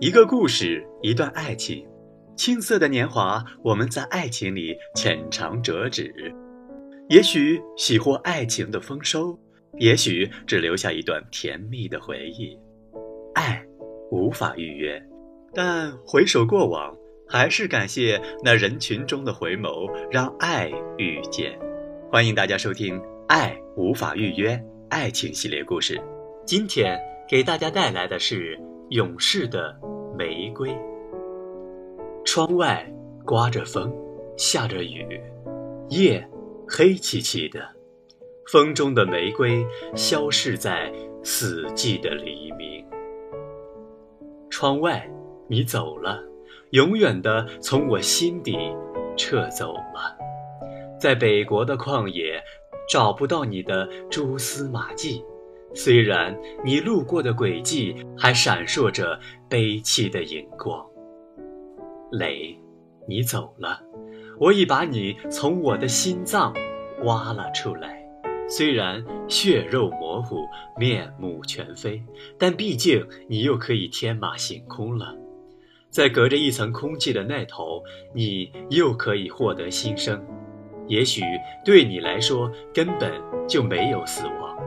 一个故事，一段爱情，青涩的年华，我们在爱情里浅尝辄止。也许喜获爱情的丰收，也许只留下一段甜蜜的回忆。爱无法预约，但回首过往，还是感谢那人群中的回眸，让爱遇见。欢迎大家收听《爱无法预约》爱情系列故事。今天给大家带来的是。勇士的玫瑰。窗外刮着风，下着雨，夜黑漆漆的。风中的玫瑰消逝在死寂的黎明。窗外，你走了，永远的从我心底撤走了。在北国的旷野，找不到你的蛛丝马迹。虽然你路过的轨迹还闪烁着悲戚的荧光，雷，你走了，我已把你从我的心脏挖了出来。虽然血肉模糊，面目全非，但毕竟你又可以天马行空了。在隔着一层空气的那头，你又可以获得新生。也许对你来说，根本就没有死亡。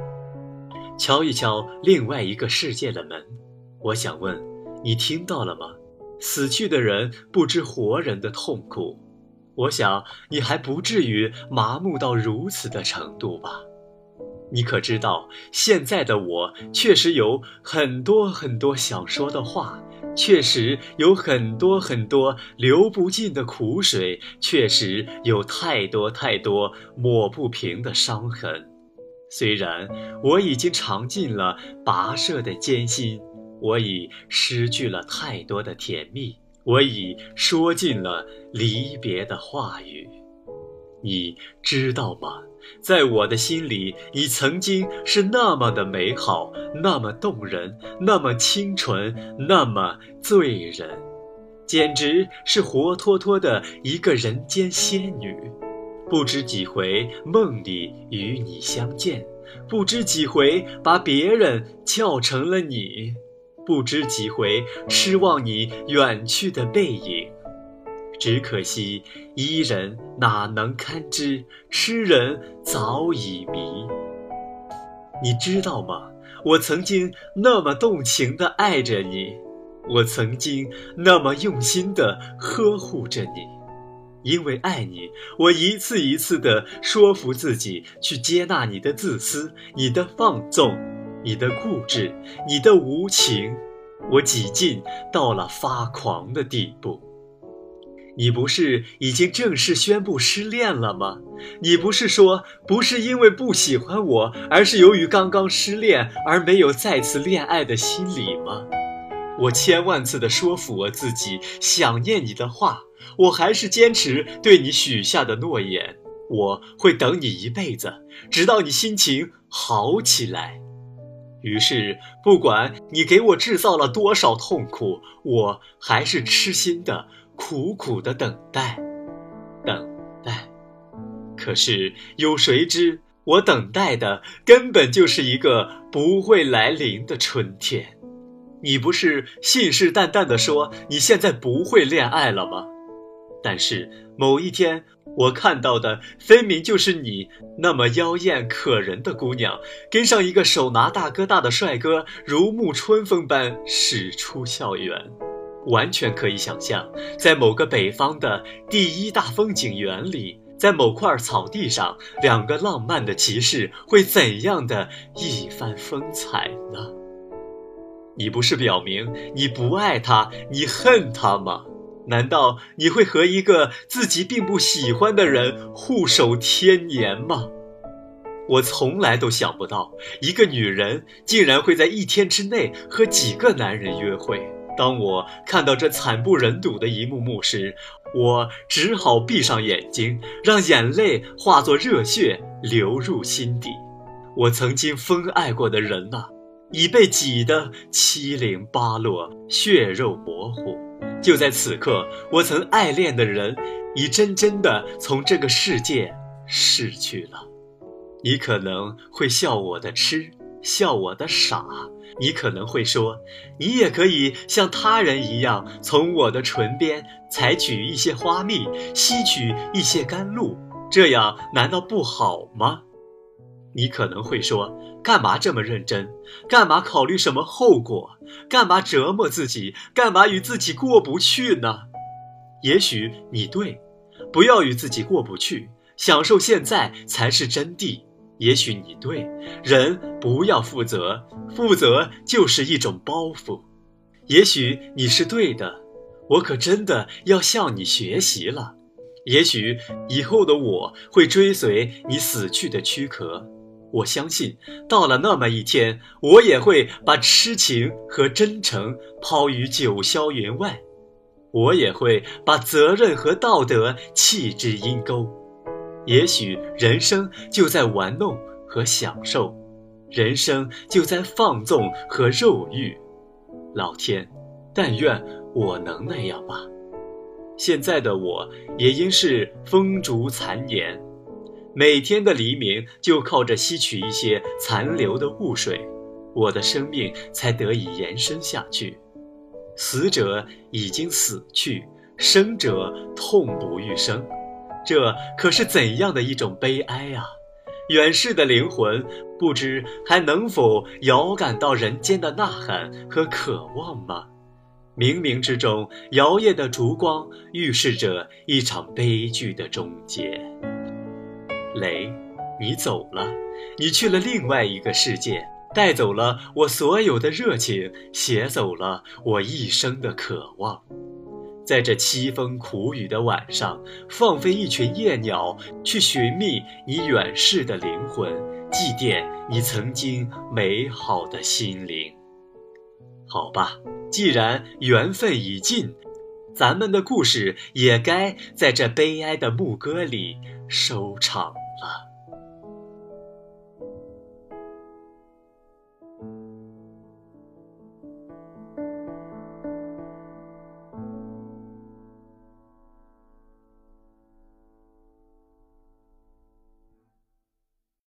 敲一敲另外一个世界的门，我想问，你听到了吗？死去的人不知活人的痛苦，我想你还不至于麻木到如此的程度吧？你可知道，现在的我确实有很多很多想说的话，确实有很多很多流不尽的苦水，确实有太多太多抹不平的伤痕。虽然我已经尝尽了跋涉的艰辛，我已失去了太多的甜蜜，我已说尽了离别的话语，你知道吗？在我的心里，你曾经是那么的美好，那么动人，那么清纯，那么醉人，简直是活脱脱的一个人间仙女。不知几回梦里与你相见，不知几回把别人叫成了你，不知几回痴望你远去的背影。只可惜伊人哪能堪知痴人早已迷。你知道吗？我曾经那么动情地爱着你，我曾经那么用心地呵护着你。因为爱你，我一次一次地说服自己去接纳你的自私、你的放纵、你的固执、你的无情，我几近到了发狂的地步。你不是已经正式宣布失恋了吗？你不是说不是因为不喜欢我，而是由于刚刚失恋而没有再次恋爱的心理吗？我千万次的说服我自己，想念你的话。我还是坚持对你许下的诺言，我会等你一辈子，直到你心情好起来。于是，不管你给我制造了多少痛苦，我还是痴心的、苦苦的等待，等待。可是，有谁知我等待的根本就是一个不会来临的春天。你不是信誓旦旦地说你现在不会恋爱了吗？但是某一天，我看到的分明就是你那么妖艳可人的姑娘，跟上一个手拿大哥大的帅哥，如沐春风般驶出校园。完全可以想象，在某个北方的第一大风景园里，在某块草地上，两个浪漫的骑士会怎样的一番风采呢？你不是表明你不爱他，你恨他吗？难道你会和一个自己并不喜欢的人互守天年吗？我从来都想不到，一个女人竟然会在一天之内和几个男人约会。当我看到这惨不忍睹的一幕幕时，我只好闭上眼睛，让眼泪化作热血流入心底。我曾经疯爱过的人呐，已被挤得七零八落，血肉模糊。就在此刻，我曾爱恋的人，已真真的从这个世界逝去了。你可能会笑我的痴，笑我的傻，你可能会说，你也可以像他人一样，从我的唇边采取一些花蜜，吸取一些甘露，这样难道不好吗？你可能会说，干嘛这么认真？干嘛考虑什么后果？干嘛折磨自己？干嘛与自己过不去呢？也许你对，不要与自己过不去，享受现在才是真谛。也许你对，人不要负责，负责就是一种包袱。也许你是对的，我可真的要向你学习了。也许以后的我会追随你死去的躯壳，我相信到了那么一天，我也会把痴情和真诚抛于九霄云外，我也会把责任和道德弃之阴沟。也许人生就在玩弄和享受，人生就在放纵和肉欲。老天，但愿我能那样吧。现在的我也因是风烛残年，每天的黎明就靠着吸取一些残留的雾水，我的生命才得以延伸下去。死者已经死去，生者痛不欲生。这可是怎样的一种悲哀啊！远逝的灵魂，不知还能否遥感到人间的呐喊和渴望吗？冥冥之中，摇曳的烛光预示着一场悲剧的终结。雷，你走了，你去了另外一个世界，带走了我所有的热情，携走了我一生的渴望。在这凄风苦雨的晚上，放飞一群夜鸟，去寻觅你远逝的灵魂，祭奠你曾经美好的心灵。好吧，既然缘分已尽，咱们的故事也该在这悲哀的牧歌里收场 love.